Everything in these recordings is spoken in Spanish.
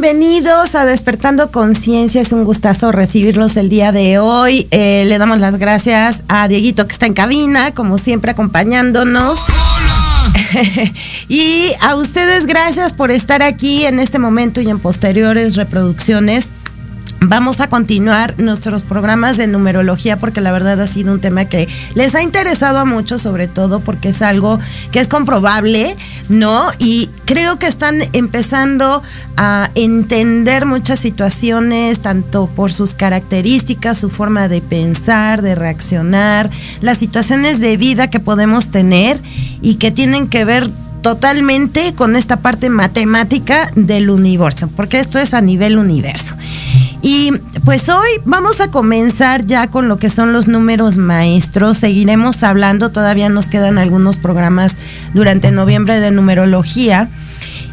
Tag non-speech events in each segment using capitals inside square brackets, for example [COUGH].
Bienvenidos a Despertando Conciencia. Es un gustazo recibirlos el día de hoy. Eh, le damos las gracias a Dieguito que está en cabina, como siempre acompañándonos. [LAUGHS] y a ustedes gracias por estar aquí en este momento y en posteriores reproducciones Vamos a continuar nuestros programas de numerología porque la verdad ha sido un tema que les ha interesado a muchos, sobre todo porque es algo que es comprobable, ¿no? Y creo que están empezando a entender muchas situaciones, tanto por sus características, su forma de pensar, de reaccionar, las situaciones de vida que podemos tener y que tienen que ver totalmente con esta parte matemática del universo, porque esto es a nivel universo. Y pues hoy vamos a comenzar ya con lo que son los números maestros. Seguiremos hablando, todavía nos quedan algunos programas durante noviembre de numerología.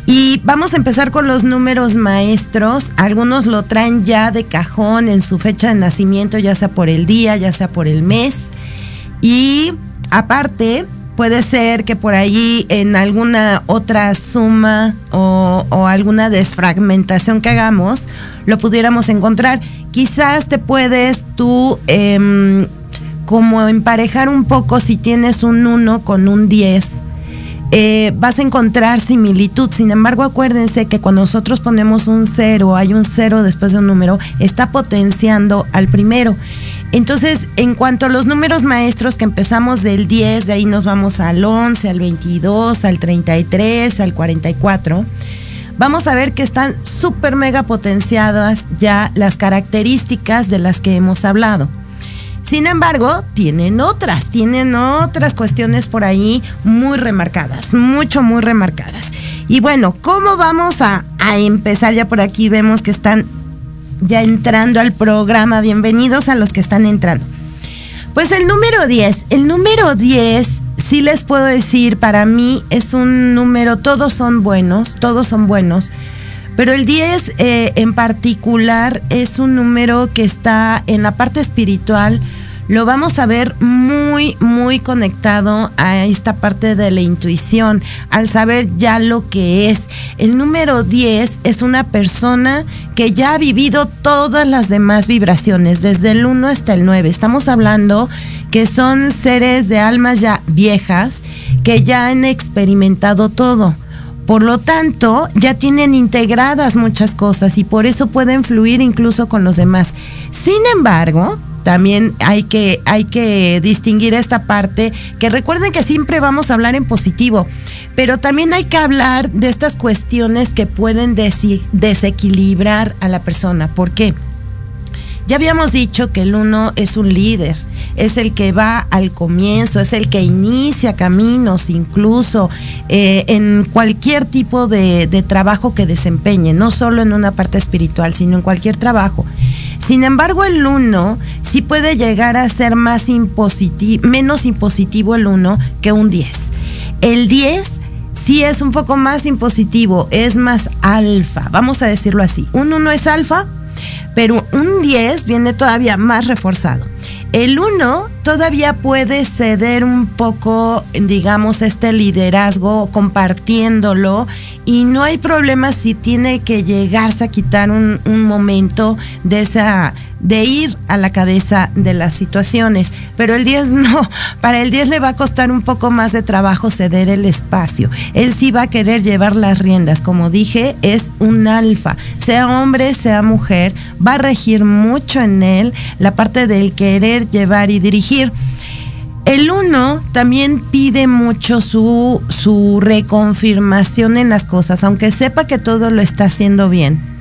Y vamos a empezar con los números maestros. Algunos lo traen ya de cajón en su fecha de nacimiento, ya sea por el día, ya sea por el mes. Y aparte, puede ser que por ahí en alguna otra suma o, alguna desfragmentación que hagamos, lo pudiéramos encontrar. Quizás te puedes tú em, como emparejar un poco si tienes un 1 con un 10. Eh, vas a encontrar similitud. Sin embargo, acuérdense que cuando nosotros ponemos un 0, hay un 0 después de un número, está potenciando al primero. Entonces, en cuanto a los números maestros que empezamos del 10, de ahí nos vamos al 11, al 22, al 33, al 44 vamos a ver que están súper mega potenciadas ya las características de las que hemos hablado. Sin embargo, tienen otras, tienen otras cuestiones por ahí muy remarcadas, mucho, muy remarcadas. Y bueno, ¿cómo vamos a, a empezar? Ya por aquí vemos que están ya entrando al programa. Bienvenidos a los que están entrando. Pues el número 10, el número 10 sí les puedo decir, para mí es un número, todos son buenos, todos son buenos, pero el 10 eh, en particular es un número que está en la parte espiritual lo vamos a ver muy, muy conectado a esta parte de la intuición, al saber ya lo que es. El número 10 es una persona que ya ha vivido todas las demás vibraciones, desde el 1 hasta el 9. Estamos hablando que son seres de almas ya viejas que ya han experimentado todo. Por lo tanto, ya tienen integradas muchas cosas y por eso pueden fluir incluso con los demás. Sin embargo, también hay que, hay que distinguir esta parte, que recuerden que siempre vamos a hablar en positivo, pero también hay que hablar de estas cuestiones que pueden desequilibrar a la persona. ¿Por qué? Ya habíamos dicho que el uno es un líder, es el que va al comienzo, es el que inicia caminos, incluso eh, en cualquier tipo de, de trabajo que desempeñe, no solo en una parte espiritual, sino en cualquier trabajo. Sin embargo, el 1 sí puede llegar a ser más impositivo, menos impositivo el 1 que un 10. El 10 sí es un poco más impositivo, es más alfa, vamos a decirlo así. Un 1 es alfa, pero un 10 viene todavía más reforzado. El 1 todavía puede ceder un poco, digamos, este liderazgo compartiéndolo y no hay problema si tiene que llegarse a quitar un, un momento de esa de ir a la cabeza de las situaciones. Pero el 10 [LAUGHS] no, para el 10 le va a costar un poco más de trabajo ceder el espacio. Él sí va a querer llevar las riendas. Como dije, es un alfa. Sea hombre, sea mujer, va a regir mucho en él la parte del querer llevar y dirigir. El uno también pide mucho su, su reconfirmación en las cosas, aunque sepa que todo lo está haciendo bien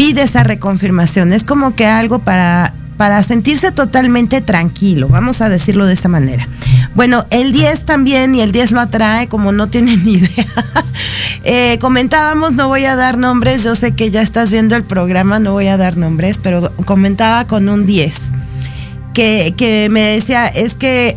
pide esa reconfirmación. Es como que algo para, para sentirse totalmente tranquilo, vamos a decirlo de esa manera. Bueno, el 10 también, y el 10 lo atrae, como no tienen ni idea. [LAUGHS] Eh, comentábamos, no voy a dar nombres, yo sé que ya estás viendo el programa, no voy a dar nombres, pero comentaba con un 10, que, que me decía, es que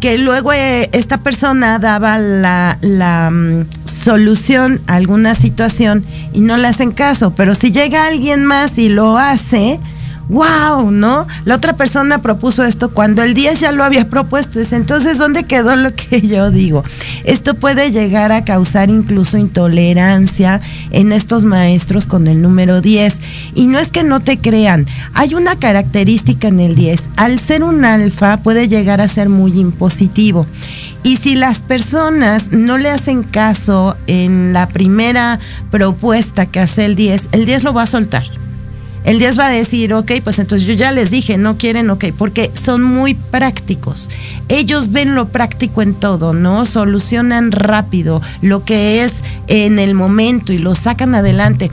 que luego eh, esta persona daba la, la mm, solución a alguna situación y no le hacen caso, pero si llega alguien más y lo hace, wow, ¿no? La otra persona propuso esto cuando el 10 ya lo había propuesto. entonces, ¿dónde quedó lo que yo digo? Esto puede llegar a causar incluso intolerancia en estos maestros con el número 10. Y no es que no te crean, hay una característica en el 10. Al ser un alfa puede llegar a ser muy impositivo. Y si las personas no le hacen caso en la primera propuesta que hace el 10, el 10 lo va a soltar. El 10 va a decir, ok, pues entonces yo ya les dije, no quieren, ok, porque son muy prácticos. Ellos ven lo práctico en todo, ¿no? Solucionan rápido lo que es en el momento y lo sacan adelante.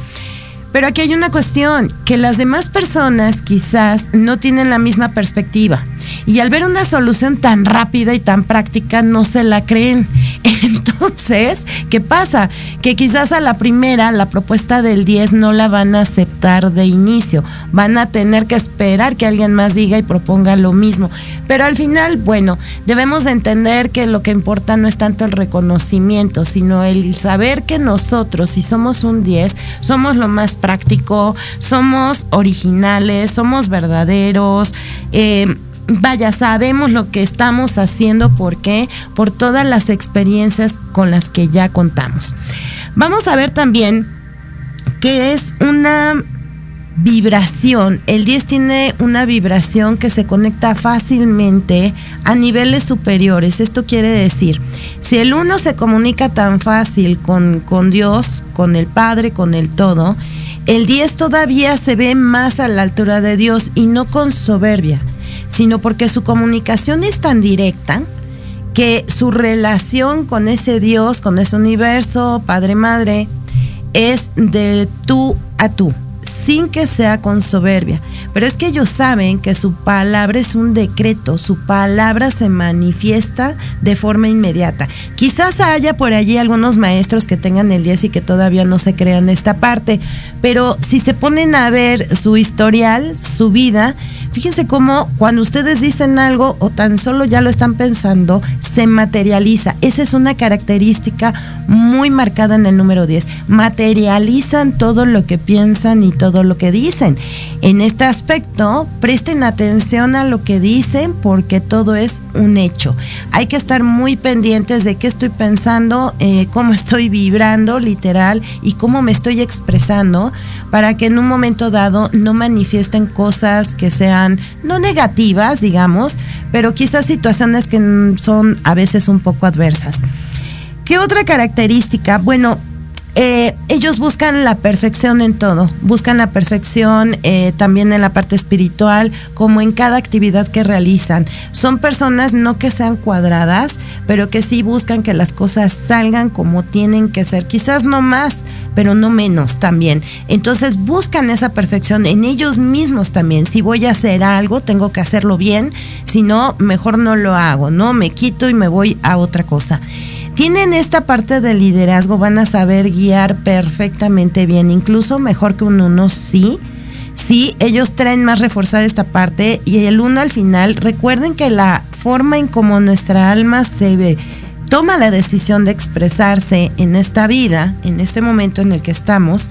Pero aquí hay una cuestión, que las demás personas quizás no tienen la misma perspectiva y al ver una solución tan rápida y tan práctica no se la creen. [LAUGHS] Entonces, ¿qué pasa? Que quizás a la primera la propuesta del 10 no la van a aceptar de inicio, van a tener que esperar que alguien más diga y proponga lo mismo. Pero al final, bueno, debemos de entender que lo que importa no es tanto el reconocimiento, sino el saber que nosotros, si somos un 10, somos lo más práctico, somos originales, somos verdaderos. Eh, vaya, sabemos lo que estamos haciendo, ¿por qué? Por todas las experiencias con las que ya contamos. Vamos a ver también que es una vibración. El 10 tiene una vibración que se conecta fácilmente a niveles superiores. Esto quiere decir, si el 1 se comunica tan fácil con, con Dios, con el Padre, con el todo, el 10 todavía se ve más a la altura de Dios y no con soberbia sino porque su comunicación es tan directa que su relación con ese Dios, con ese universo, Padre Madre, es de tú a tú sin que sea con soberbia. Pero es que ellos saben que su palabra es un decreto, su palabra se manifiesta de forma inmediata. Quizás haya por allí algunos maestros que tengan el 10 y que todavía no se crean esta parte, pero si se ponen a ver su historial, su vida, fíjense cómo cuando ustedes dicen algo o tan solo ya lo están pensando, se materializa. Esa es una característica muy marcada en el número 10. Materializan todo lo que piensan y todo lo que dicen. En este aspecto, presten atención a lo que dicen porque todo es un hecho. Hay que estar muy pendientes de qué estoy pensando, eh, cómo estoy vibrando literal y cómo me estoy expresando para que en un momento dado no manifiesten cosas que sean no negativas, digamos, pero quizás situaciones que son a veces un poco adversas. ¿Qué otra característica? Bueno, eh, ellos buscan la perfección en todo, buscan la perfección eh, también en la parte espiritual, como en cada actividad que realizan. Son personas no que sean cuadradas, pero que sí buscan que las cosas salgan como tienen que ser, quizás no más, pero no menos también. Entonces buscan esa perfección en ellos mismos también. Si voy a hacer algo, tengo que hacerlo bien, si no, mejor no lo hago, ¿no? Me quito y me voy a otra cosa tienen esta parte del liderazgo, van a saber guiar perfectamente bien, incluso mejor que un uno, sí. Sí, ellos traen más reforzada esta parte y el uno al final, recuerden que la forma en cómo nuestra alma se ve, toma la decisión de expresarse en esta vida, en este momento en el que estamos,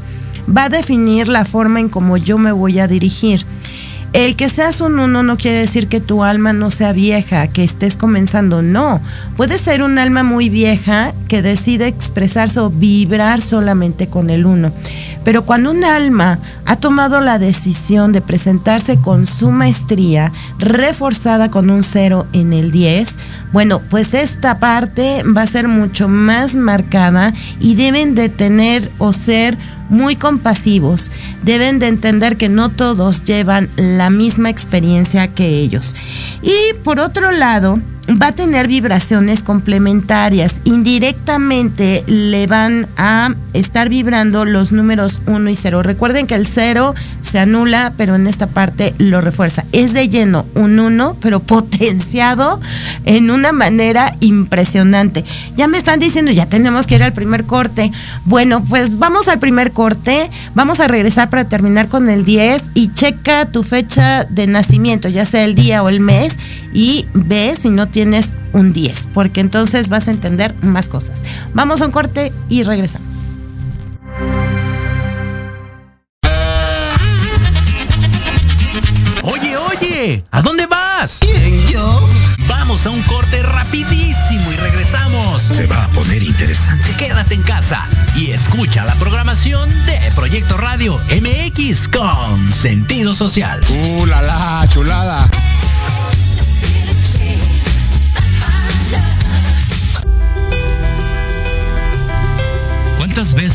va a definir la forma en cómo yo me voy a dirigir. El que seas un uno no quiere decir que tu alma no sea vieja, que estés comenzando, no. Puede ser un alma muy vieja que decide expresarse o vibrar solamente con el uno. Pero cuando un alma ha tomado la decisión de presentarse con su maestría, reforzada con un cero en el 10, bueno, pues esta parte va a ser mucho más marcada y deben de tener o ser muy compasivos. Deben de entender que no todos llevan la misma experiencia que ellos. Y por otro lado, va a tener vibraciones complementarias. Indirectamente le van a estar vibrando los números 1 y 0. Recuerden que el 0 se anula, pero en esta parte lo refuerza. Es de lleno un 1, pero [LAUGHS] potenciado en una manera impresionante. Ya me están diciendo, ya tenemos que ir al primer corte. Bueno, pues vamos al primer corte. Vamos a regresar para terminar con el 10 y checa tu fecha de nacimiento, ya sea el día o el mes, y ve si no tienes un 10, porque entonces vas a entender más cosas. Vamos a un corte y regresamos. Oye, ¿a dónde vas? ¿Quién, yo? Vamos a un corte rapidísimo y regresamos. Se va a poner interesante. Quédate en casa y escucha la programación de Proyecto Radio MX con sentido social. ¡Uh, la, la chulada!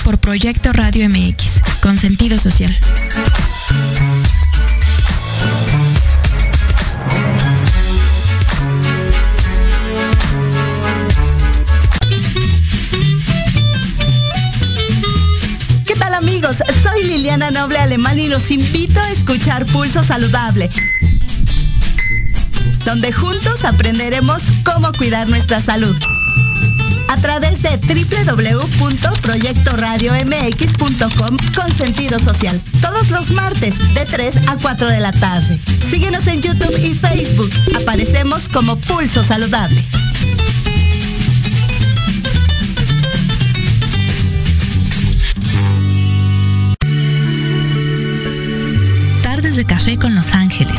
Por Proyecto Radio MX, con sentido social. ¿Qué tal amigos? Soy Liliana Noble Alemán y los invito a escuchar Pulso Saludable, donde juntos aprenderemos cómo cuidar nuestra salud. Través de www.proyectoradiomx.com con sentido social. Todos los martes de 3 a 4 de la tarde. Síguenos en YouTube y Facebook. Aparecemos como Pulso Saludable. Tardes de café con Los Ángeles.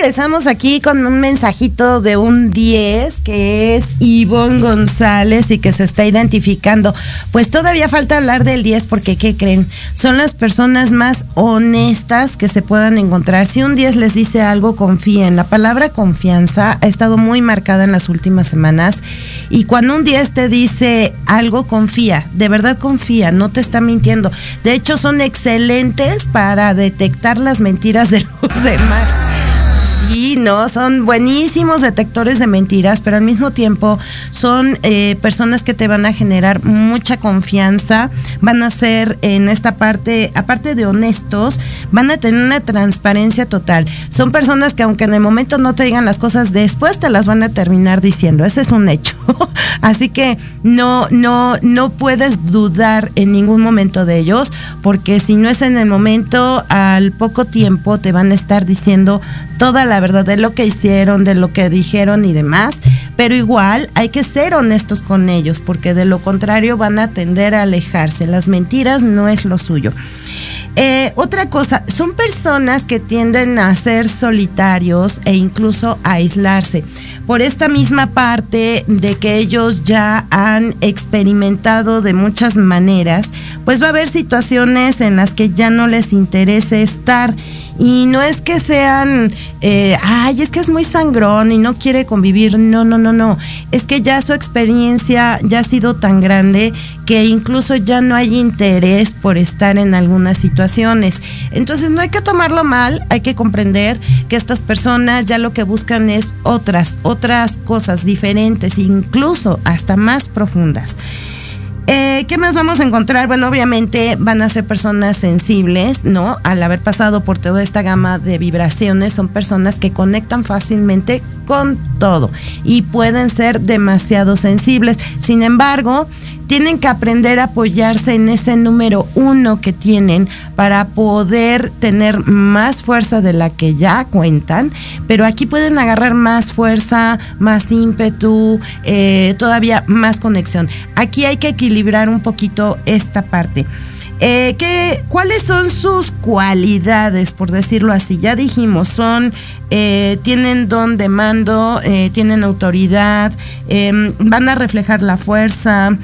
Regresamos aquí con un mensajito de un 10 que es Ivonne González y que se está identificando. Pues todavía falta hablar del 10 porque, ¿qué creen? Son las personas más honestas que se puedan encontrar. Si un 10 les dice algo, confíen. La palabra confianza ha estado muy marcada en las últimas semanas. Y cuando un 10 te dice algo, confía. De verdad confía, no te está mintiendo. De hecho, son excelentes para detectar las mentiras de los [LAUGHS] demás. No, son buenísimos detectores de mentiras, pero al mismo tiempo son eh, personas que te van a generar mucha confianza, van a ser en esta parte, aparte de honestos, van a tener una transparencia total. Son personas que aunque en el momento no te digan las cosas, después te las van a terminar diciendo, ese es un hecho. [LAUGHS] Así que no, no, no puedes dudar en ningún momento de ellos, porque si no es en el momento, al poco tiempo te van a estar diciendo toda la verdad de lo que hicieron, de lo que dijeron y demás, pero igual hay que ser honestos con ellos, porque de lo contrario van a tender a alejarse. Las mentiras no es lo suyo. Eh, otra cosa, son personas que tienden a ser solitarios e incluso a aislarse. Por esta misma parte de que ellos ya han experimentado de muchas maneras, pues va a haber situaciones en las que ya no les interese estar. Y no es que sean, eh, ay, es que es muy sangrón y no quiere convivir. No, no, no, no. Es que ya su experiencia ya ha sido tan grande que incluso ya no hay interés por estar en algunas situaciones. Entonces no hay que tomarlo mal, hay que comprender que estas personas ya lo que buscan es otras, otras cosas diferentes, incluso hasta más profundas. Eh, ¿Qué más vamos a encontrar? Bueno, obviamente van a ser personas sensibles, ¿no? Al haber pasado por toda esta gama de vibraciones, son personas que conectan fácilmente con todo y pueden ser demasiado sensibles. Sin embargo, tienen que aprender a apoyarse en ese número uno que tienen para poder tener más fuerza de la que ya cuentan, pero aquí pueden agarrar más fuerza, más ímpetu, eh, todavía más conexión. Aquí hay que equilibrar un poquito esta parte. Eh, ¿qué, ¿Cuáles son sus cualidades, por decirlo así? Ya dijimos, son, eh, tienen don de mando, tienen autoridad, van a reflejar la fuerza,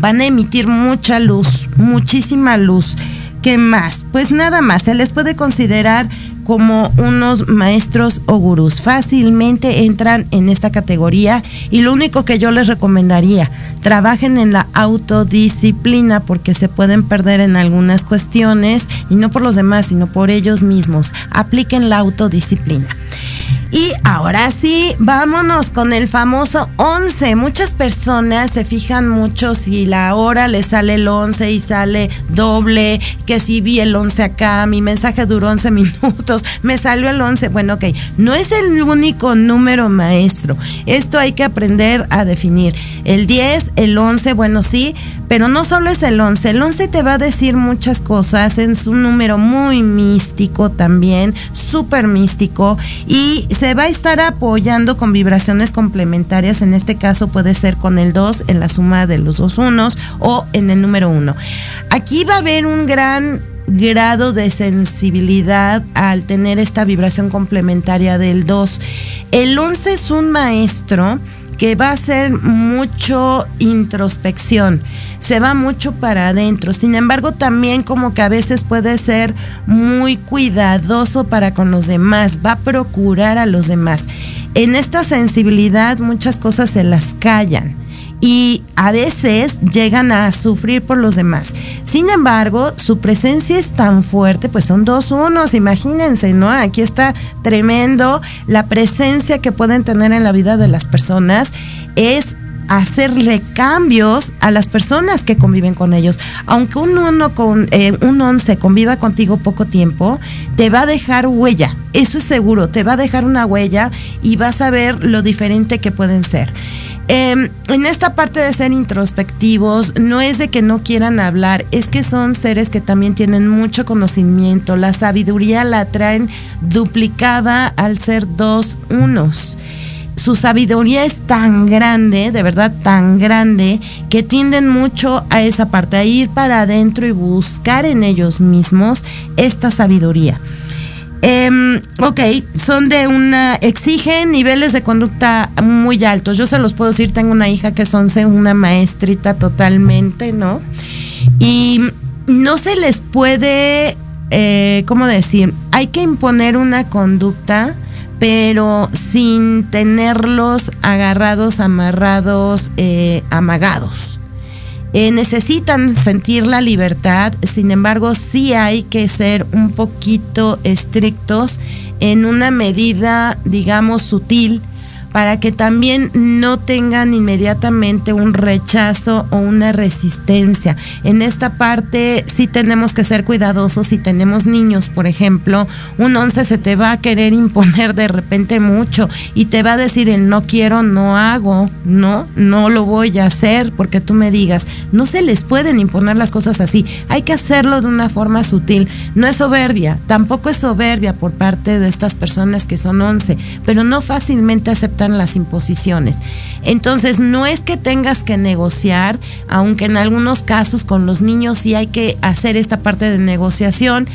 van a emitir mucha luz, muchísima luz. ¿Qué más? Pues nada más, se les puede considerar como unos maestros o gurús. Fácilmente entran en esta categoría y lo único que yo les recomendaría, trabajen en la autodisciplina porque se pueden perder en algunas cuestiones y no por los demás, sino por ellos mismos. Apliquen la autodisciplina. Y ahora sí, vámonos con el famoso 11. Muchas personas se fijan mucho si la hora le sale el 11 y sale doble, que si vi el 11 acá, mi mensaje duró 11 [LAUGHS] minutos, me salió el 11. Bueno, ok, no es el único número maestro. Esto hay que aprender a definir. El 10, el 11, bueno, sí, pero no solo es el 11. El 11 te va a decir muchas cosas. Es un número muy místico también, súper místico. Y se va a estar apoyando con vibraciones complementarias. En este caso puede ser con el 2 en la suma de los dos unos o en el número 1. Aquí va a haber un gran grado de sensibilidad al tener esta vibración complementaria del 2. El 11 es un maestro que va a ser mucho introspección, se va mucho para adentro. Sin embargo, también como que a veces puede ser muy cuidadoso para con los demás, va a procurar a los demás. En esta sensibilidad muchas cosas se las callan y a veces llegan a sufrir por los demás. Sin embargo, su presencia es tan fuerte, pues son dos unos, imagínense, ¿no? Aquí está tremendo la presencia que pueden tener en la vida de las personas es hacerle cambios a las personas que conviven con ellos. Aunque un uno con eh, un once conviva contigo poco tiempo, te va a dejar huella. Eso es seguro, te va a dejar una huella y vas a ver lo diferente que pueden ser. Em, en esta parte de ser introspectivos, no es de que no quieran hablar, es que son seres que también tienen mucho conocimiento. La sabiduría la traen duplicada al ser dos unos su sabiduría es tan grande, de verdad tan grande, que tienden mucho a esa parte, a ir para adentro y buscar en ellos mismos esta sabiduría. Em, ok, son de una, exigen niveles de conducta muy altos. Yo se los puedo decir, tengo una hija que es 11, una maestrita totalmente, ¿no? Y no se les puede, eh, ¿cómo decir? Hay que imponer una conducta, pero sin tenerlos agarrados, amarrados, eh, amagados. Eh, necesitan sentir la libertad, sin embargo sí hay que ser un poquito estrictos en una medida, digamos, sutil para que también no tengan inmediatamente un rechazo o una resistencia. En esta parte sí tenemos que ser cuidadosos si tenemos niños, por ejemplo, un 11 se te va a querer imponer de repente mucho y te va a decir el no quiero, no hago, no, no lo voy a hacer porque tú me digas, no se les pueden imponer las cosas así, hay que hacerlo de una forma sutil, no es soberbia, tampoco es soberbia por parte de estas personas que son 11, pero no fácilmente las imposiciones. Entonces, no es que tengas que negociar, aunque en algunos casos con los niños sí hay que hacer esta parte de negociación.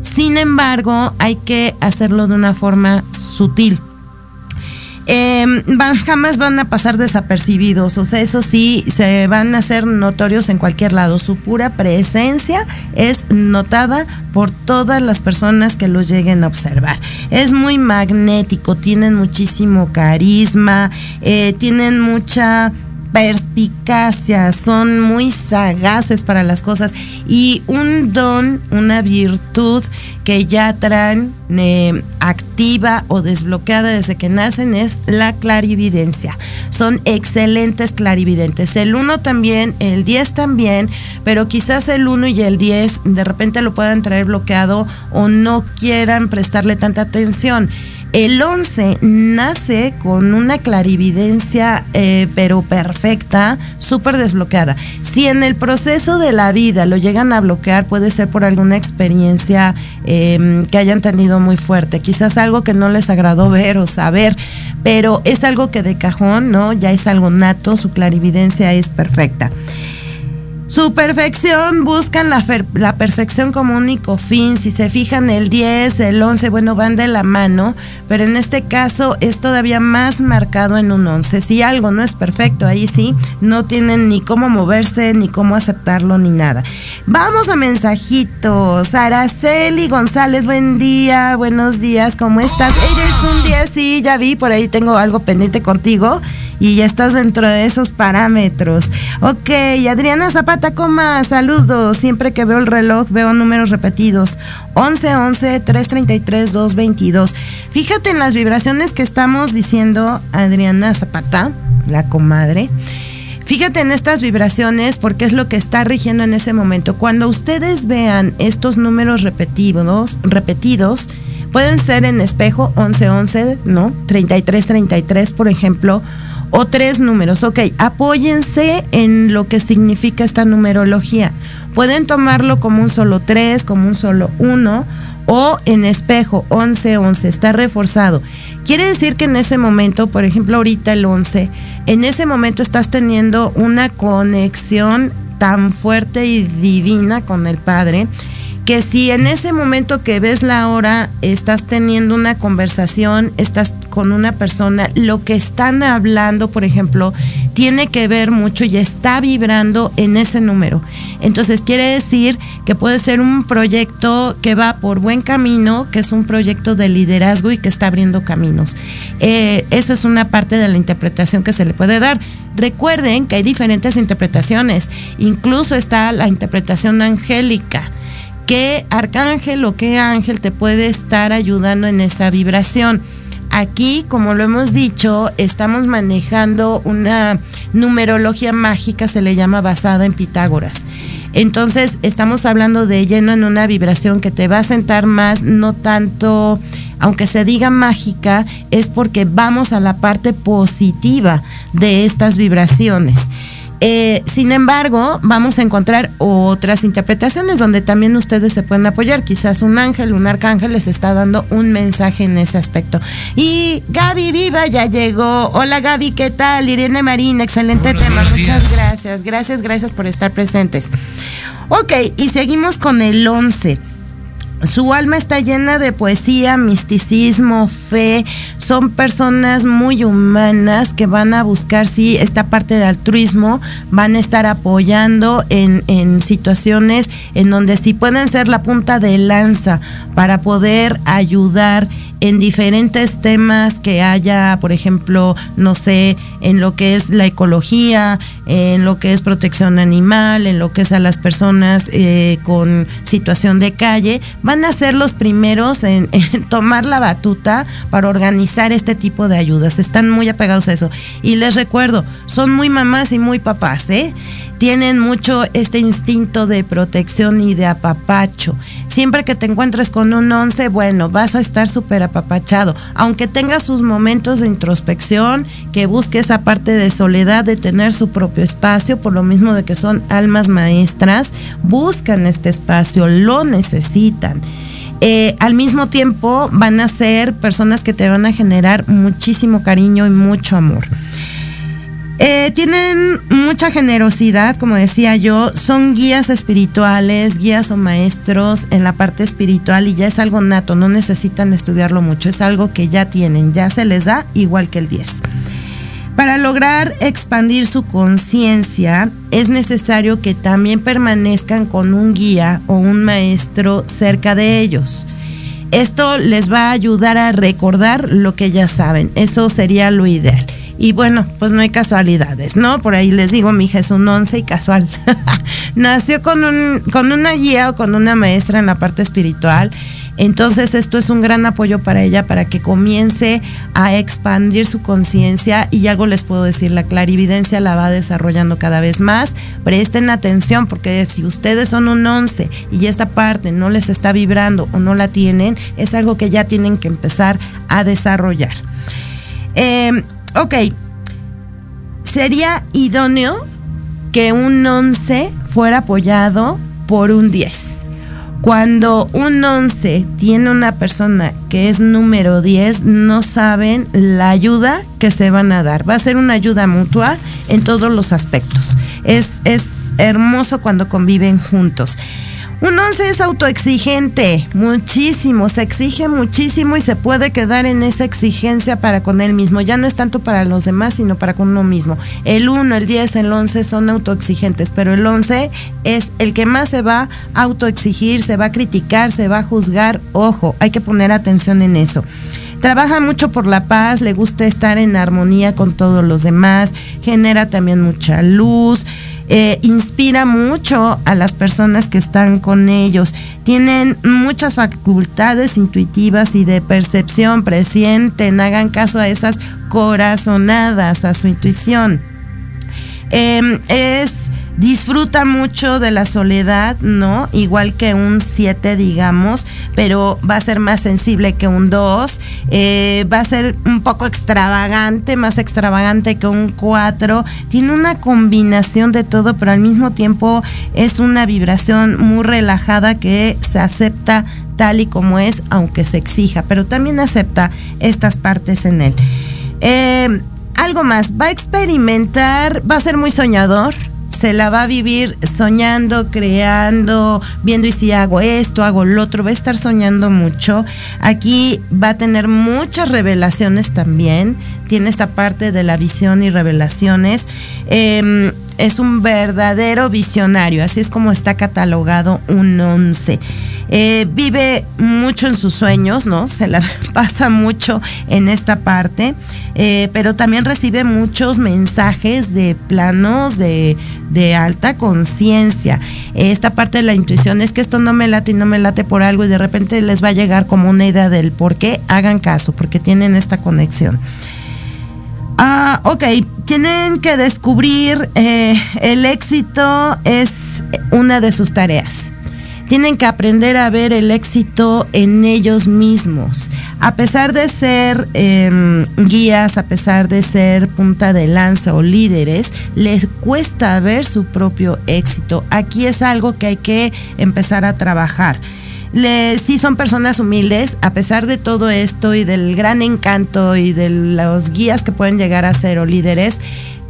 Sin embargo, hay que hacerlo de una forma sutil. Em, jamás van a pasar desapercibidos, o sea, eso sí, se van a hacer notorios en cualquier lado. Su pura presencia es notada por todas las personas que los lleguen a observar. Es muy magnético, tienen muchísimo carisma, eh, tienen mucha perspicacia, son muy sagaces para las cosas y un don, una virtud que ya traen eh, activa o desbloqueada desde que nacen es la clarividencia. Son excelentes clarividentes. El 1 también, el 10 también, pero quizás el 1 y el 10 de repente lo puedan traer bloqueado o no quieran prestarle tanta atención El 11 nace con una clarividencia, eh, pero perfecta, súper desbloqueada. Si en el proceso de la vida lo llegan a bloquear, puede ser por alguna experiencia em, que hayan tenido muy fuerte, quizás algo que no les agradó ver o saber, pero es algo que de cajón, ¿no? Ya es algo nato, su clarividencia es perfecta. Su perfección, buscan la, la, perfección como único fin. Si se fijan, el 10, el 11, bueno, van de la mano, pero en este caso es todavía más marcado en un 11. Si algo no es perfecto, ahí sí, no tienen ni cómo moverse, ni cómo aceptarlo, ni nada. Vamos a mensajitos. Araceli González, buen día, buenos días, ¿cómo estás? Eres un día, sí, ya vi, por ahí tengo algo pendiente contigo y ya estás dentro de esos parámetros. Ok, Adriana Zapata Coma, saludos. Siempre que veo el reloj veo números repetidos. 11 11 333 222. Fíjate en las vibraciones que estamos diciendo Adriana Zapata, la comadre. Fíjate en estas vibraciones porque es lo que está rigiendo en ese momento. Cuando ustedes vean estos números repetidos, repetidos, pueden ser en espejo 11 11, ¿no? 33 33, por ejemplo, o tres números. Ok, apóyense en lo que significa esta numerología. Pueden tomarlo como un solo tres, como un solo uno, o en espejo 11, 11, está reforzado. Quiere decir que en ese momento, por ejemplo, ahorita el 11, en ese momento estás teniendo una conexión tan fuerte y divina con el Padre que si en ese momento que ves la hora estás teniendo una conversación, estás con una persona, lo que están hablando, por ejemplo, tiene que ver mucho y está vibrando en ese número. Entonces quiere decir que puede ser un proyecto que va por buen camino, que es un proyecto de liderazgo y que está abriendo caminos. Eh, esa es una parte de la interpretación que se le puede dar. Recuerden que hay diferentes interpretaciones, incluso está la interpretación angélica qué arcángel o qué ángel te puede estar ayudando en esa vibración. Aquí, como lo hemos dicho, estamos manejando una numerología mágica, se le llama basada en Pitágoras. Entonces, estamos hablando de lleno en una vibración que te va a sentar más, no tanto, aunque se diga mágica, es porque vamos a la parte positiva de estas vibraciones. Eh, sin embargo, vamos a encontrar otras interpretaciones donde también ustedes se pueden apoyar. Quizás un ángel, un arcángel les está dando un mensaje en ese aspecto. Y Gaby Viva ya llegó. Hola Gaby, ¿qué tal? Irene Marín, excelente tema. Muchas gracias. Gracias, gracias por estar presentes. Ok, y seguimos con el 11. Su alma está llena de poesía, misticismo, fe. Son personas muy humanas que van a buscar, sí, esta parte de altruismo, van a estar apoyando en, en situaciones en donde sí pueden ser la punta de lanza para poder ayudar en diferentes temas que haya, por ejemplo, no sé, en lo que es la ecología, en lo que es protección animal, en lo que es a las personas eh, con situación de calle, van a ser los primeros [LAUGHS] en, tomar la batuta para organizar este tipo de ayudas. Están muy apegados a eso. Y les recuerdo, son muy mamás y muy papás, ¿eh? Tienen mucho este instinto de protección y de apapacho. Siempre que te encuentres con un 11, bueno, vas a estar súper apapachado. Aunque tenga sus momentos de introspección, que busque esa parte de soledad, de tener su propio espacio, por lo mismo de que son almas maestras, buscan este espacio, lo necesitan. Eh, al mismo tiempo van a ser personas que te van a generar muchísimo cariño y mucho amor. Eh, tienen mucha generosidad, como decía yo, son guías espirituales, guías o maestros en la parte espiritual y ya es algo nato, no necesitan estudiarlo mucho, es algo que ya tienen, ya se les da igual que el 10. Para lograr expandir su conciencia es necesario que también permanezcan con un guía o un maestro cerca de ellos. Esto les va a ayudar a recordar lo que ya saben, eso sería lo ideal. Y bueno, pues no hay casualidades, ¿no? Por ahí les digo, mi hija es un once y casual. [LAUGHS] Nació con, un, con una guía o con una maestra en la parte espiritual Entonces esto es un gran apoyo para ella para que comience a expandir su conciencia y algo les puedo decir, la clarividencia la va desarrollando cada vez más. Presten atención porque si ustedes son un 11 y esta parte no les está vibrando o no la tienen, es algo que ya tienen que empezar a desarrollar. Em, ok, sería idóneo que un 11 fuera apoyado por un 10 cuando un 11 tiene una persona que es número 10, no saben la ayuda que se van a dar. Va a ser una ayuda mutua en todos los aspectos. Es, es hermoso cuando conviven juntos. Un 11 es autoexigente, muchísimo, se exige muchísimo y se puede quedar en esa exigencia para con él mismo. Ya no es tanto para los demás, sino para con uno mismo. El 1, el 10, el 11 son autoexigentes, pero el 11 es el que más se va a autoexigir, se va a criticar, se va a juzgar. Ojo, hay que poner atención en eso. Trabaja mucho por la paz, le gusta estar en armonía con todos los demás, genera también mucha luz. Eh, inspira mucho a las personas que están con ellos. Tienen muchas facultades intuitivas y de percepción, presienten, hagan caso a esas corazonadas, a su intuición. Em, es disfruta mucho de la soledad, ¿no? Igual que un 7, digamos, pero va a ser más sensible que un 2, eh, va a ser un poco extravagante, más extravagante que un 4, tiene una combinación de todo, pero al mismo tiempo es una vibración muy relajada que se acepta tal y como es, aunque se exija, pero también acepta estas partes en él. Eh, algo más, va a experimentar, va a ser muy soñador, se la va a vivir soñando, creando, viendo y si hago esto, hago lo otro, va a estar soñando mucho. Aquí va a tener muchas revelaciones también, tiene esta parte de la visión y revelaciones. Em, es un verdadero visionario, así es como está catalogado un 11. Eh, vive mucho en sus sueños, ¿no? Se la [LAUGHS] pasa mucho en esta parte, eh, pero también recibe muchos mensajes de planos de, de alta conciencia. Esta parte de la intuición es que esto no me late y no me late por algo y de repente les va a llegar como una idea del por qué, hagan caso, porque tienen esta conexión. Ah, ok, tienen que descubrir eh, el éxito es una de sus tareas. Tienen que aprender a ver el éxito en ellos mismos. A pesar de ser em, guías, a pesar de ser punta de lanza o líderes, les cuesta ver su propio éxito. Aquí es algo que hay que empezar a trabajar le, sí son personas humildes, a pesar de todo esto y del gran encanto y de los guías que pueden llegar a ser o líderes,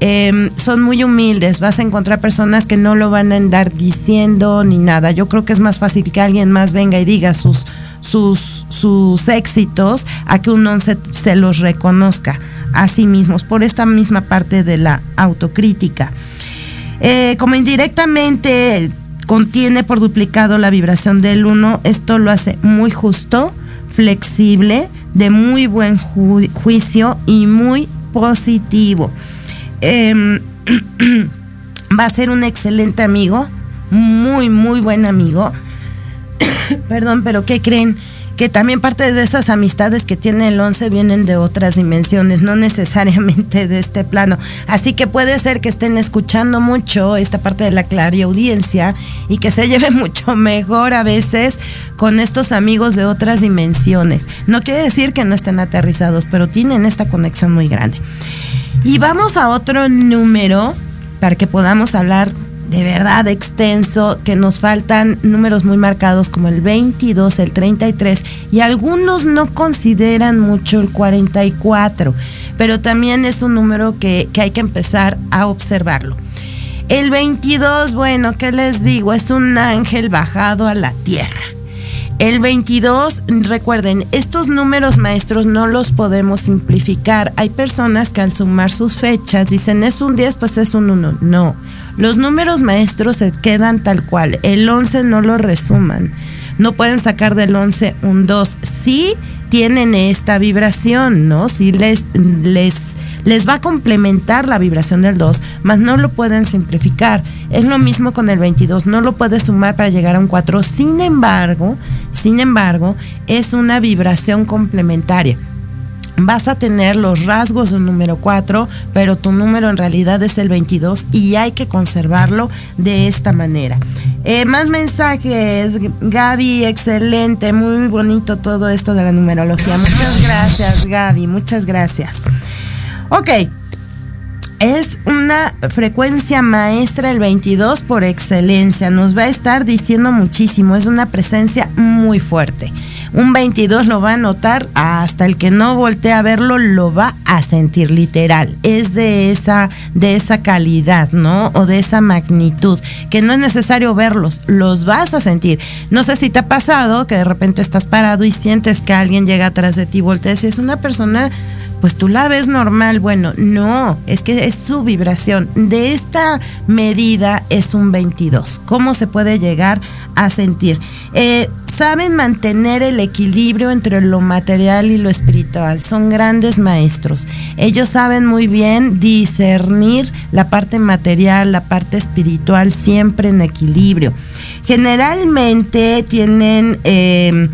em, son muy humildes. Vas a encontrar personas que no lo van a andar diciendo ni nada. Yo creo que es más fácil que alguien más venga y diga sus, sus, sus éxitos a que uno se, se los reconozca a sí mismos por esta misma parte de la autocrítica. Eh, como indirectamente contiene por duplicado la vibración del 1. Esto lo hace muy justo, flexible, de muy buen juicio y muy positivo. Em, [CLEARS THROAT] va a ser un excelente amigo, muy, muy buen amigo. [COUGHS] Perdón, pero ¿qué creen? Que también parte de esas amistades que tiene el 11 vienen de otras dimensiones, no necesariamente de este plano. Así que puede ser que estén escuchando mucho esta parte de la audiencia y que se lleve [LAUGHS] mucho mejor a veces con estos amigos de otras dimensiones. No quiere decir que no estén aterrizados, pero tienen esta conexión muy grande. Y vamos a otro número para que podamos hablar de verdad extenso, que nos faltan números muy marcados como el 22, el 33 y algunos no consideran mucho el 44, pero también es un número que, que hay que empezar a observarlo. El 22, bueno, ¿qué les digo? Es un ángel bajado a la tierra. El 22, recuerden, estos números maestros no los podemos simplificar. Hay personas que al sumar sus fechas dicen es un 10, pues es un 1. No, los números maestros se quedan tal cual. El 11 no lo resuman. No pueden sacar del 11 un 2. Sí tienen esta vibración, ¿no? Si les, les, les va a complementar la vibración del 2, más no lo pueden simplificar. Es lo mismo con el 22, no lo puedes sumar para llegar a un 4. Sin embargo, sin embargo, es una vibración complementaria vas a tener los rasgos de un número 4, pero tu número en realidad es el 22 y hay que conservarlo de esta manera. Eh, más mensajes, Gaby, excelente, muy bonito todo esto de la numerología. Muchas gracias, Gaby, muchas gracias. Ok, es una frecuencia maestra el 22 por excelencia, nos va a estar diciendo muchísimo, es una presencia muy fuerte un 22 lo va a notar, hasta el que no voltee a verlo lo va a sentir literal. Es de esa, de esa calidad, ¿no? O de esa magnitud, que no es necesario verlos, los vas a sentir. No sé si te ha pasado que de repente estás parado y sientes que alguien llega atrás de ti y voltea y es una persona pues tú la ves normal. Bueno, no, es que es su vibración. De esta medida es un 22. ¿Cómo se puede llegar a sentir? Eh, saben mantener el equilibrio entre lo material y lo espiritual. Son grandes maestros. Ellos saben muy bien discernir la parte material, la parte espiritual, siempre en equilibrio. Generalmente tienen, eh,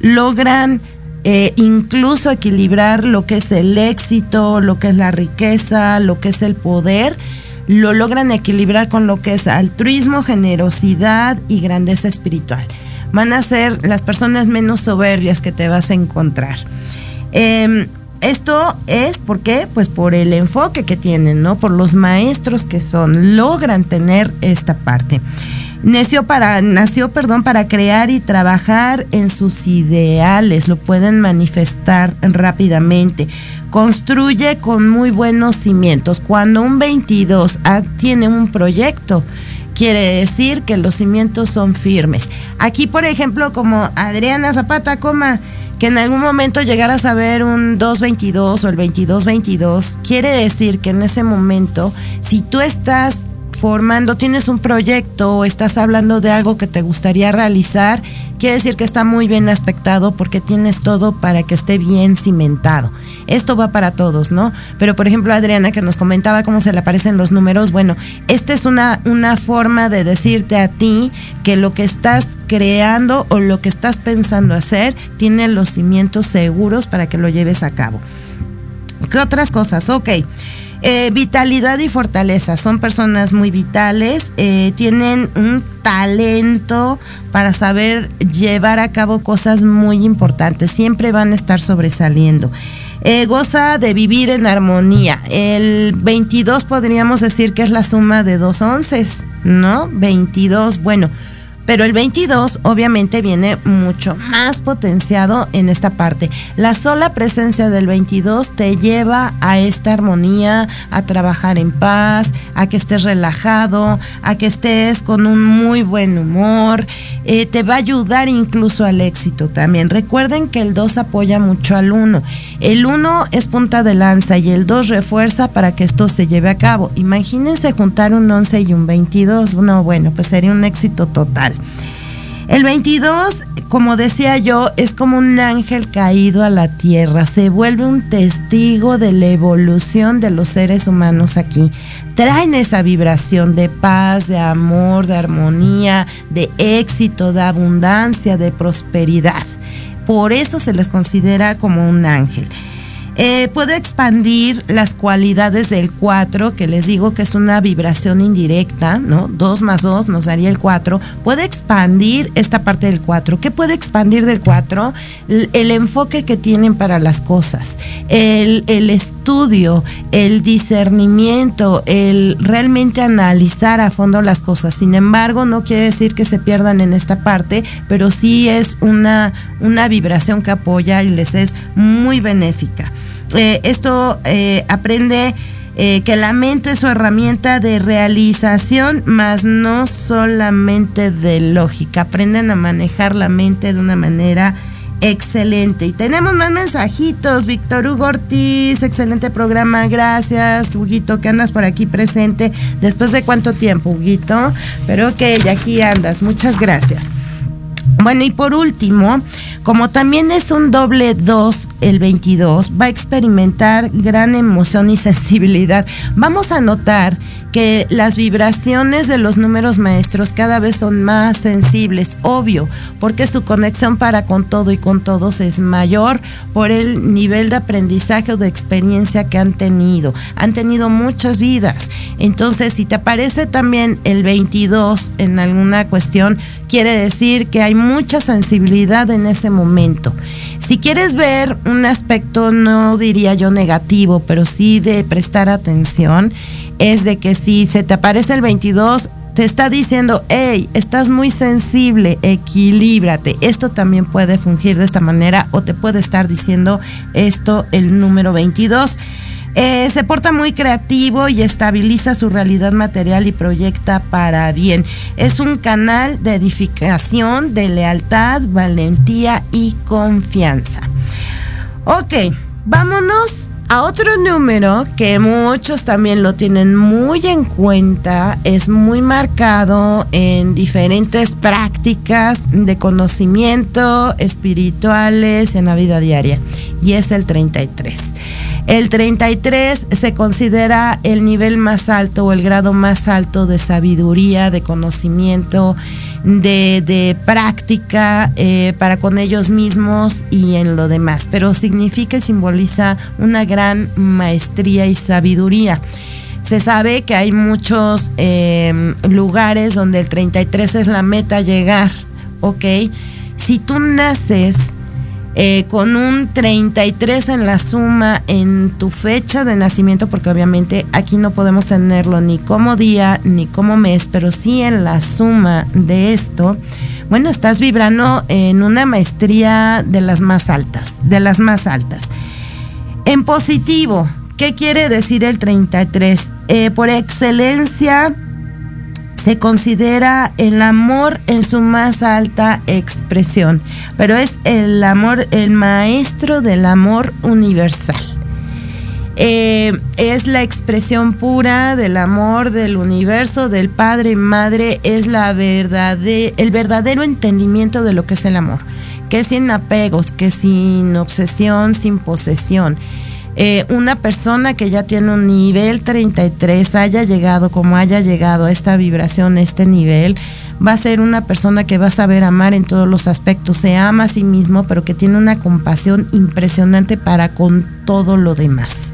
logran eh, incluso equilibrar lo que es el éxito, lo que es la riqueza, lo que es el poder, lo logran equilibrar con lo que es altruismo, generosidad y grandeza espiritual. Van a ser las personas menos soberbias que te vas a encontrar. Em, esto es, ¿por qué? Pues por el enfoque que tienen, ¿no? Por los maestros que son, logran tener esta parte. Nació para, nació, perdón, para crear y trabajar en sus ideales, lo pueden manifestar rápidamente. Construye con muy buenos cimientos. Cuando un 22 ah, tiene un proyecto, quiere decir que los cimientos son firmes. Aquí, por ejemplo, como Adriana Zapata, coma, que en algún momento llegaras a ver un 222 o el 2222, quiere decir que en ese momento, si tú estás formando, tienes un proyecto o estás hablando de algo que te gustaría realizar, quiere decir que está muy bien aspectado porque tienes todo para que esté bien cimentado. Esto va para todos, ¿no? Pero por ejemplo, Adriana que nos comentaba cómo se le aparecen los números, bueno, esta es una, una forma de decirte a ti que lo que estás creando o lo que estás pensando hacer tiene los cimientos seguros para que lo lleves a cabo. ¿Qué otras cosas? Ok. Eh, vitalidad y fortaleza. Son personas muy vitales, eh, tienen un talento para saber llevar a cabo cosas muy importantes. Siempre van a estar sobresaliendo. Eh, goza de vivir en armonía. El 22 podríamos decir que es la suma de dos onces, ¿no? 22, bueno pero el 22 obviamente viene mucho más potenciado en esta parte. La sola presencia del 22 te lleva a esta armonía, a trabajar en paz, a que estés relajado, a que estés con un muy buen humor. Eh, te va a ayudar incluso al éxito también. Recuerden que el 2 apoya mucho al 1. El 1 es punta de lanza y el 2 refuerza para que esto se lleve a cabo. Imagínense juntar un 11 y un 22. No, bueno, pues sería un éxito total. El 22, como decía yo, es como un ángel caído a la tierra, se vuelve un testigo de la evolución de los seres humanos aquí. Traen esa vibración de paz, de amor, de armonía, de éxito, de abundancia, de prosperidad. Por eso se les considera como un ángel. Eh, puede expandir las cualidades del 4, que les digo que es una vibración indirecta, ¿no? 2 más 2 nos daría el 4. Puede expandir esta parte del 4. ¿Qué puede expandir del 4? El, enfoque que tienen para las cosas, el, el estudio, el discernimiento, el realmente analizar a fondo las cosas. Sin embargo, no quiere decir que se pierdan en esta parte, pero sí es una, una vibración que apoya y les es muy benéfica. Eh, esto eh, aprende eh, que la mente es su herramienta de realización, más no solamente de lógica. Aprenden a manejar la mente de una manera excelente. Y tenemos más mensajitos. Víctor Hugo Ortiz, excelente programa. Gracias, Huguito, que andas por aquí presente. Después de cuánto tiempo, Huguito. Pero ok, aquí andas. Muchas gracias. Bueno, y por último, Como también es un doble 2 el 22, va a experimentar gran emoción y [LAUGHS] sensibilidad. Vamos a notar que las vibraciones de los números maestros cada vez son más sensibles, obvio, porque su conexión para con todo y con todos es mayor por el nivel de aprendizaje o de experiencia que han tenido. Han tenido muchas vidas. Entonces, si te aparece también el 22 en alguna cuestión, quiere decir que hay mucha sensibilidad en ese momento. Si quieres ver un aspecto, no diría yo negativo, pero sí de prestar atención, es de que si se te aparece el 22, te está diciendo, hey, estás muy sensible, equilíbrate. Esto también puede fungir de esta manera o te puede estar diciendo esto el número 22. Eh, se porta muy creativo y estabiliza su realidad material y proyecta para bien. Es un canal de edificación, de lealtad, valentía y confianza. Ok, vámonos a otro número que muchos también lo tienen muy en cuenta, es muy marcado en diferentes prácticas de conocimiento espirituales en la vida diaria, y es el 33. El 33 se considera el nivel más alto o el grado más alto de sabiduría, de conocimiento, de, práctica eh, para con ellos mismos y en lo demás, pero significa y simboliza una gran maestría y sabiduría. Se sabe que hay muchos em, lugares donde el 33 es la meta llegar, ¿ok? Si tú naces eh, con un 33 en la suma en tu fecha de nacimiento, porque obviamente aquí no podemos tenerlo ni como día ni como mes, pero sí en la suma de esto, bueno, estás vibrando en una maestría de las más altas, de las más altas. En positivo, ¿qué quiere decir el 33? Eh, por excelencia, se considera el amor en su más alta expresión, pero es el amor, el maestro del amor universal. Eh, es la expresión pura del amor del universo, del padre y madre, es la verdad, el verdadero entendimiento de lo que es el amor, que es sin apegos, que sin obsesión, sin posesión eh, una persona que ya tiene un nivel 33 haya llegado como haya llegado a esta vibración, este nivel, va a ser una persona que va a saber amar en todos los aspectos, se ama a sí mismo, pero que tiene una compasión impresionante para con todo lo demás.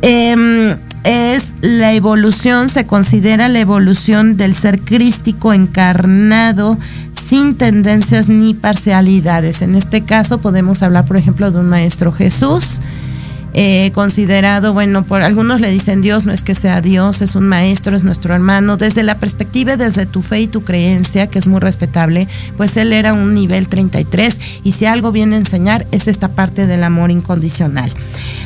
Em, es la evolución, se considera la evolución del ser crístico encarnado sin tendencias ni parcialidades. En este caso podemos hablar, por ejemplo, de un maestro Jesús, eh, considerado, bueno, por algunos le dicen Dios, no es que sea Dios, es un maestro, es nuestro hermano. Desde la perspectiva, desde tu fe y tu creencia, que es muy respetable, pues él era un nivel 33 y si algo viene a enseñar es esta parte del amor incondicional.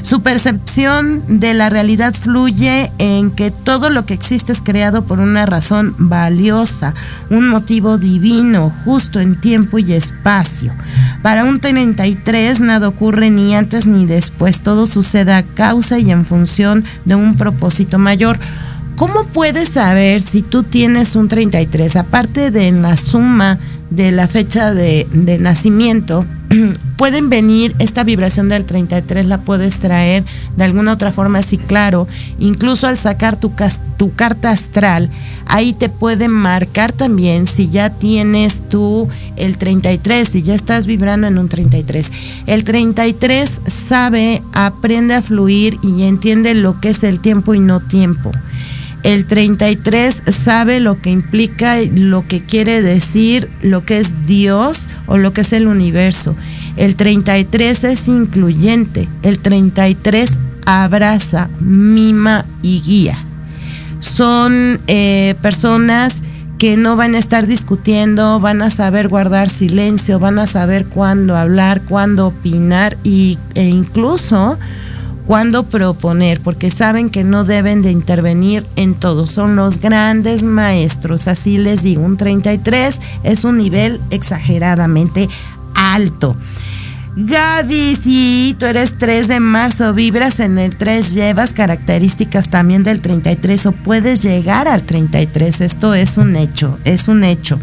Su percepción de la realidad fluye en que todo lo que existe es creado por una razón valiosa, un motivo divino, justo en tiempo y espacio. Para un 33 nada ocurre ni antes ni después, todo sucede a causa y en función de un propósito mayor. ¿Cómo puedes saber si tú tienes un 33? Aparte de la suma de la fecha de, de nacimiento, [CLEARS THROAT] pueden venir, esta vibración del 33 la puedes traer de alguna otra forma, sí, claro, incluso al sacar tu, tu carta astral, ahí te pueden marcar también si ya tienes tú el 33, si ya estás vibrando en un 33. El 33 sabe, aprende a fluir y entiende lo que es el tiempo y no tiempo. El 33 sabe lo que implica, lo que quiere decir, lo que es Dios o lo que es el universo. El 33 es incluyente. El 33 abraza, mima y guía. Son eh, personas que no van a estar discutiendo, van a saber guardar silencio, van a saber cuándo hablar, cuándo opinar y, e incluso cuándo proponer, porque saben que no deben de intervenir en todo. Son los grandes maestros, así les digo, un 33 es un nivel exageradamente alto. Gaby, si tú eres 3 de marzo, vibras en el 3, llevas características también del 33 o puedes llegar al 33. Esto es un hecho, es un hecho.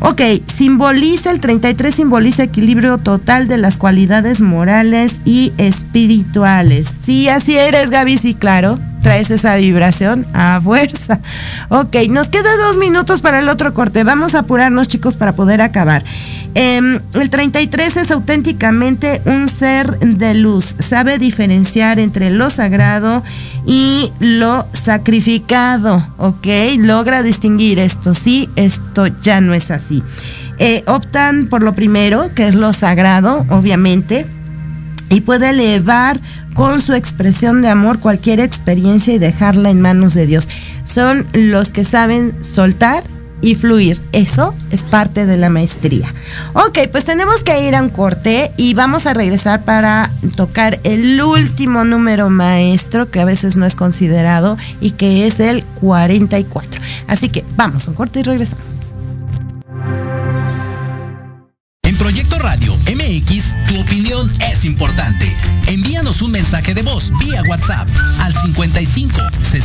Ok, simboliza, el 33 simboliza equilibrio total de las cualidades morales y espirituales. Sí, así eres, Gaby, sí, claro. Traes esa vibración a fuerza. Ok, nos queda dos minutos para el otro corte. Vamos a apurarnos, chicos, para poder acabar. Em, el 33 es auténticamente un ser de luz. Sabe diferenciar entre lo sagrado y lo sacrificado, ¿ok? Logra distinguir esto, sí, esto ya no es así. Eh, optan por lo primero, que es lo sagrado, obviamente, y puede elevar con su expresión de amor cualquier experiencia y dejarla en manos de Dios. Son los que saben soltar y fluir. Eso es parte de la maestría. Ok, pues tenemos que ir a un corte y vamos a regresar para tocar el último número maestro que a veces no es considerado y que es el 44. Así que vamos a un corte y regresamos. En Proyecto Radio MX, tu opinión es importante. Envíanos un mensaje de voz vía WhatsApp al 55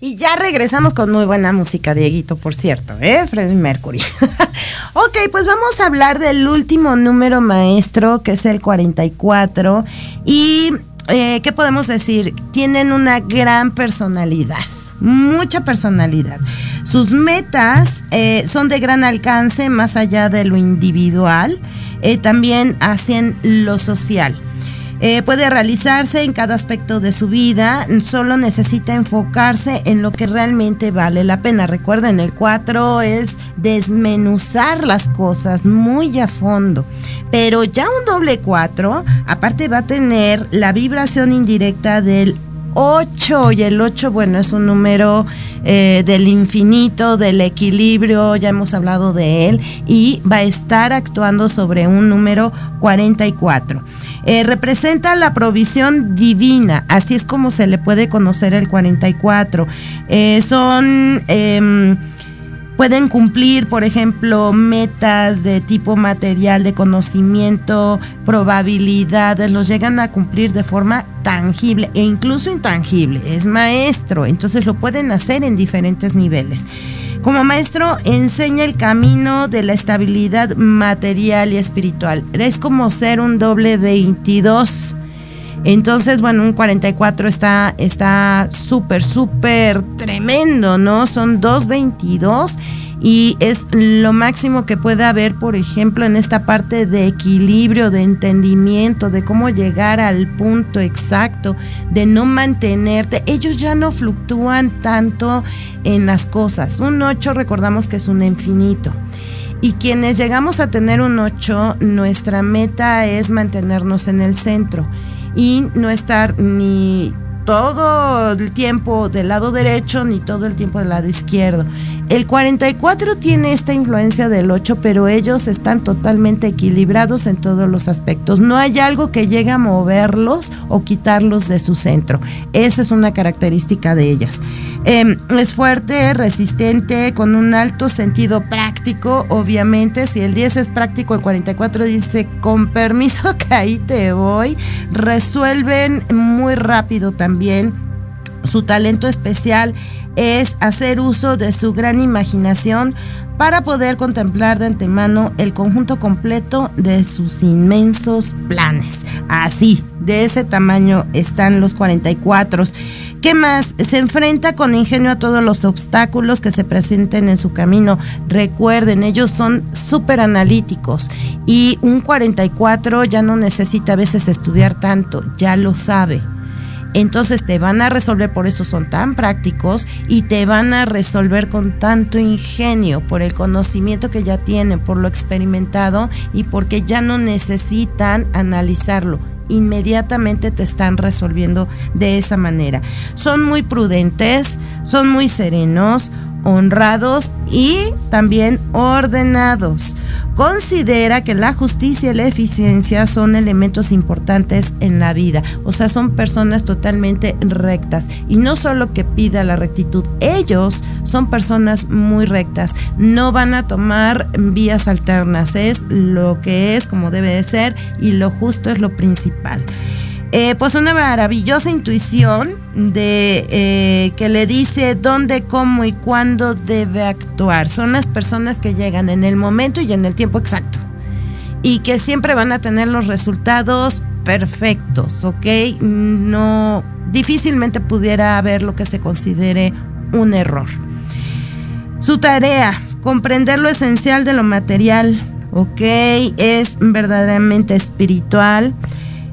Y ya regresamos con muy buena música, Dieguito, por cierto, ¿eh? Freddie Mercury. [LAUGHS] ok, pues vamos a hablar del último número maestro, que es el 44. Y, eh, ¿qué podemos decir? Tienen una gran personalidad, mucha personalidad. Sus metas eh, son de gran alcance, más allá de lo individual. Eh, también hacen lo social. Eh, puede realizarse en cada aspecto de su vida, solo necesita enfocarse en lo que realmente vale la pena. Recuerden, el 4 es desmenuzar las cosas muy a fondo, pero ya un doble 4, aparte va a tener la vibración indirecta del 8 y el 8, bueno, es un número eh, del infinito, del equilibrio, ya hemos hablado de él, y va a estar actuando sobre un número 44. Eh, representa la provisión divina, así es como se le puede conocer el 44. Eh, son em, pueden cumplir, por ejemplo, metas de tipo material, de conocimiento, probabilidades, los llegan a cumplir de forma tangible e incluso intangible. Es maestro, entonces lo pueden hacer en diferentes niveles. Como maestro enseña el camino de la estabilidad material y espiritual. Es como ser un doble 22 entonces, bueno, un 44 está está súper, súper tremendo, ¿no? Son 222 y es lo máximo que puede haber, por ejemplo, en esta parte de equilibrio, de entendimiento, de cómo llegar al punto exacto, de no mantenerte. Ellos ya no fluctúan tanto en las cosas. Un 8 recordamos que es un infinito. Y quienes llegamos a tener un 8, nuestra meta es mantenernos en el centro y no estar ni todo el tiempo del lado derecho ni todo el tiempo del lado izquierdo. El 44 tiene esta influencia del 8, pero ellos están totalmente equilibrados en todos los aspectos. No hay algo que llegue a moverlos o quitarlos de su centro. Esa es una característica de ellas. Em, es fuerte, resistente, con un alto sentido práctico, obviamente. Si el 10 es práctico, el 44 dice, con permiso [LAUGHS] que ahí te voy. Resuelven muy rápido también. Su talento especial es hacer uso de su gran imaginación para poder contemplar de antemano el conjunto completo de sus inmensos planes. Así, de ese tamaño están los 44. ¿Qué más? Se enfrenta con ingenio a todos los obstáculos que se presenten en su camino. Recuerden, ellos son súper analíticos y un 44 ya no necesita a veces estudiar tanto, ya lo sabe entonces te van a resolver, por eso son tan prácticos y te van a resolver con tanto ingenio, por el conocimiento que ya tienen, por lo experimentado y porque ya no necesitan analizarlo inmediatamente te están resolviendo de esa manera. Son muy prudentes, son muy serenos, honrados y también ordenados. Considera que la justicia y la eficiencia son elementos importantes en la vida, o sea, son personas totalmente rectas y no solo que pida la rectitud, ellos son personas muy rectas, no van a tomar vías alternas, es lo que es como debe de ser y lo justo es lo principal. Eh, pues una maravillosa intuición de eh, que le dice dónde, cómo y cuándo debe actuar. Son las personas que llegan en el momento y en el tiempo exacto y que siempre van a tener los resultados perfectos, ¿ok? No, difícilmente pudiera haber lo que se considere un error. Su tarea, comprender lo esencial de lo material, ¿ok? Es verdaderamente espiritual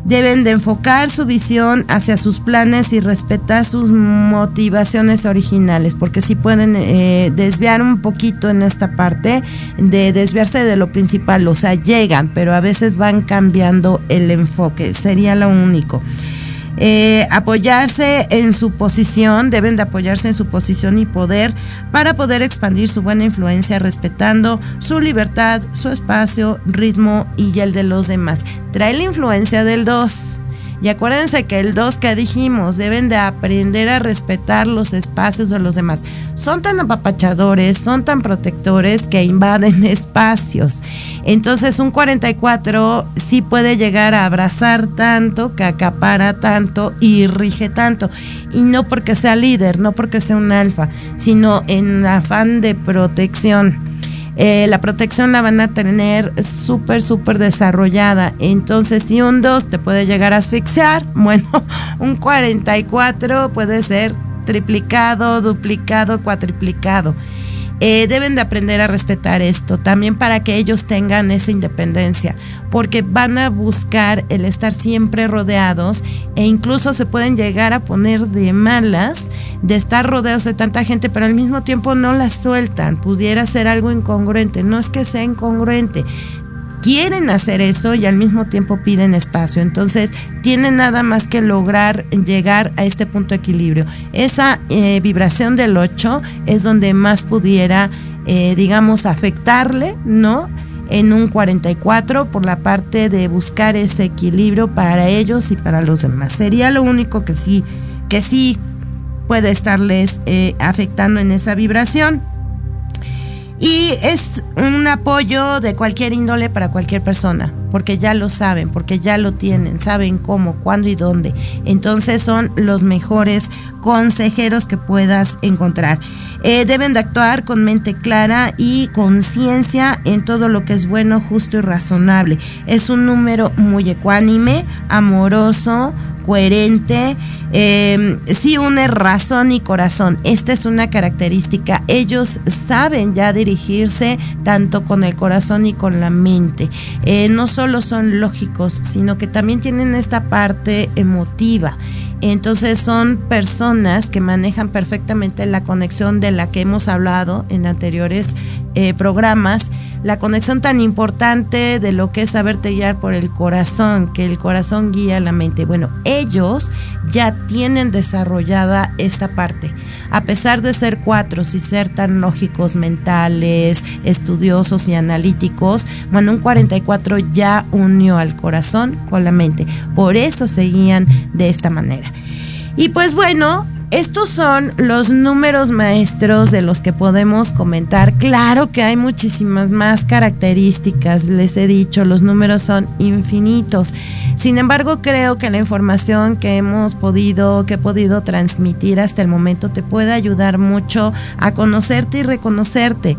deben de enfocar su visión hacia sus planes y respetar sus motivaciones originales, porque si pueden eh, desviar un poquito en esta parte de desviarse de lo principal, o sea, llegan, pero a veces van cambiando el enfoque, sería lo único. Eh, apoyarse en su posición, deben de apoyarse en su posición y poder para poder expandir su buena influencia respetando su libertad, su espacio, ritmo y el de los demás. Trae la influencia del 2 y acuérdense que el 2 que dijimos, deben de aprender a respetar los espacios de los demás. Son tan apapachadores, son tan protectores que invaden [LAUGHS] espacios. Entonces un 44 sí puede llegar a abrazar tanto, que acapara tanto y rige tanto. Y no porque sea líder, no porque sea un alfa, sino en afán de protección. Eh, la protección la van a tener súper, súper desarrollada. Entonces, si un 2 te puede llegar a asfixiar, [LAUGHS] bueno, un 44 puede ser triplicado, duplicado, cuatriplicado. Eh, deben de aprender a respetar esto, también para que ellos tengan esa independencia, porque van a buscar el estar siempre rodeados e incluso se pueden llegar a poner de malas de estar rodeados de tanta gente, pero al mismo tiempo no la sueltan, pudiera ser algo incongruente, no es que sea incongruente, quieren hacer eso y al mismo tiempo piden espacio. Entonces, tienen nada más que lograr llegar a este punto de equilibrio. Esa eh, vibración del 8 es donde más pudiera, eh, digamos, afectarle, ¿no? En un 44 por la parte de buscar ese equilibrio para ellos y para los demás. Sería lo único que sí, que sí puede estarles eh, afectando en esa vibración. Y es un apoyo de cualquier índole para cualquier persona, porque ya lo saben, porque ya lo tienen, saben cómo, cuándo y dónde. Entonces son los mejores consejeros que puedas encontrar. Eh, deben de actuar con mente clara y conciencia en todo lo que es bueno, justo y razonable. Es un número muy ecuánime, amoroso, coherente, eh, sí une razón y corazón. Esta es una característica. Ellos saben ya dirigirse tanto con el corazón y con la mente. Eh, no solo son lógicos, sino que también tienen esta parte emotiva. Entonces son personas que manejan perfectamente la conexión de la que hemos hablado en anteriores eh, programas la conexión tan importante de lo que es saberte guiar por el corazón, que el corazón guía la mente. Bueno, ellos ya tienen desarrollada esta parte. A pesar de ser cuatro y ser tan lógicos, mentales, estudiosos y analíticos, bueno, un 44 ya unió al corazón con la mente. Por eso seguían de esta manera. Y pues bueno, estos son los números maestros de los que podemos comentar. Claro que hay muchísimas más características, les he dicho, los números son infinitos. Sin embargo, creo que la información que hemos podido, que he podido transmitir hasta el momento te puede ayudar mucho a conocerte y reconocerte.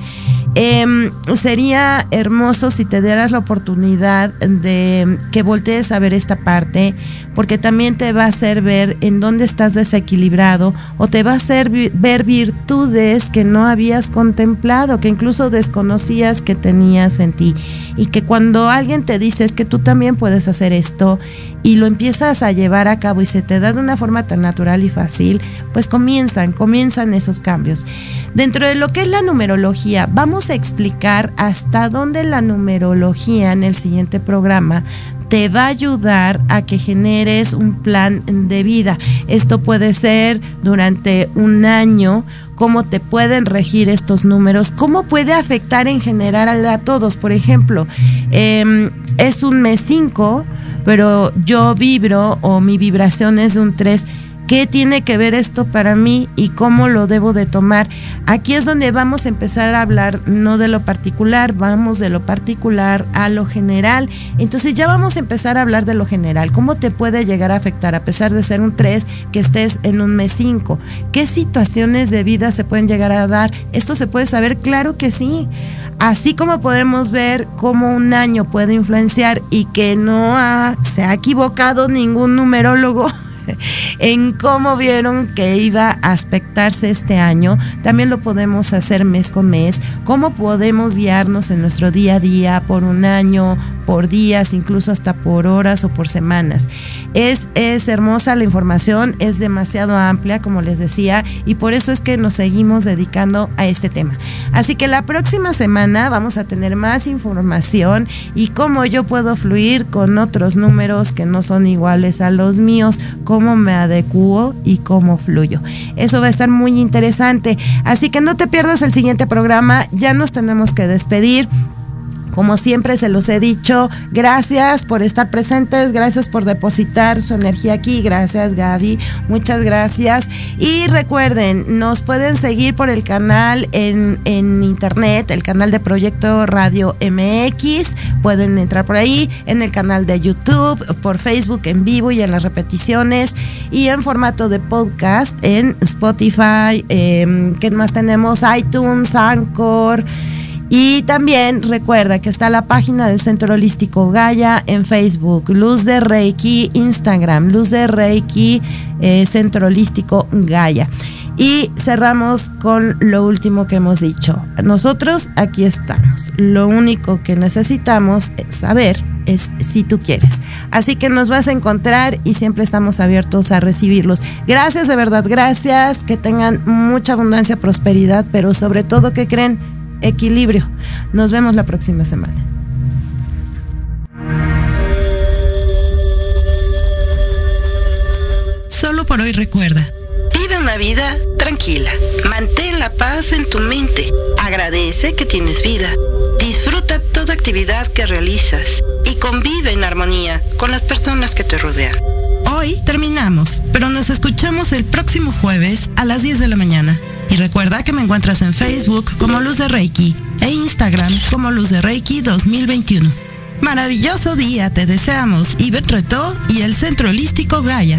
Em, sería hermoso si te dieras la oportunidad de que voltees a ver esta parte, porque también te va a hacer ver en dónde estás desequilibrado o te va a hacer ver virtudes que no habías contemplado, que incluso desconocías que tenías en ti. Y que cuando alguien te dice es que tú también puedes hacer esto y lo empiezas a llevar a cabo y se te da de una forma tan natural y fácil, pues comienzan, comienzan esos cambios. Dentro de lo que es la numerología, vamos a explicar hasta dónde la numerología en el siguiente programa te va a ayudar a que generes un plan de vida. Esto puede ser durante un año, cómo te pueden regir estos números, cómo puede afectar en general a todos. Por ejemplo, em, es un mes 5, pero yo vibro o mi vibración es de un 3 ¿Qué tiene que ver esto para mí y cómo lo debo de tomar? Aquí es donde vamos a empezar a hablar no de lo particular, vamos de lo particular a lo general. Entonces ya vamos a empezar a hablar de lo general. ¿Cómo te puede llegar a afectar a pesar de ser un 3 que estés en un mes 5? ¿Qué situaciones de vida se pueden llegar a dar? ¿Esto se puede saber? Claro que sí. Así como podemos ver cómo un año puede influenciar y que no se ha equivocado ningún numerólogo [LAUGHS] [LAUGHS] en cómo vieron que iba a aspectarse este año. También lo podemos hacer mes con mes. Cómo podemos guiarnos en nuestro día a día por un año, por días, incluso hasta por horas o por semanas. Es, es hermosa la información, es demasiado amplia, como les decía, y por eso es que nos seguimos dedicando a este tema. Así que la próxima semana vamos a tener más información y cómo yo puedo fluir con otros números que no son iguales a los míos, cómo me adecuo y cómo fluyo. Eso va a estar muy interesante. Así que no te pierdas el siguiente programa, ya nos tenemos que despedir. Como siempre se los he dicho, gracias por estar presentes, gracias por depositar su energía aquí, gracias Gaby, muchas gracias. Y recuerden, nos pueden seguir por el canal en, en internet, el canal de Proyecto Radio MX, pueden entrar por ahí, en el canal de YouTube, por Facebook en vivo y en las repeticiones, y en formato de podcast en Spotify, eh, ¿qué más tenemos? iTunes, Anchor. Y también recuerda que está la página del Centro Holístico Gaia en Facebook, Luz de Reiki, Instagram, Luz de Reiki, eh, Centro Holístico Gaia. Y cerramos con lo último que hemos dicho. Nosotros aquí estamos. Lo único que necesitamos saber es si tú quieres. Así que nos vas a encontrar y siempre estamos abiertos a recibirlos. Gracias, de verdad, gracias. Que tengan mucha abundancia, prosperidad, pero sobre todo que creen equilibrio. Nos vemos la próxima semana. Solo por hoy recuerda Vive una vida tranquila. Mantén la paz en tu mente. Agradece que tienes vida. Disfruta toda actividad que realizas y convive en armonía con las personas que te rodean. Hoy terminamos, pero nos escuchamos el próximo jueves a las 10 de la mañana. Y recuerda que me encuentras en Facebook como Luz de Reiki e Instagram como Luz de Reiki 2021. Maravilloso día te deseamos, Ivette Retó y el Centro Holístico Gaia.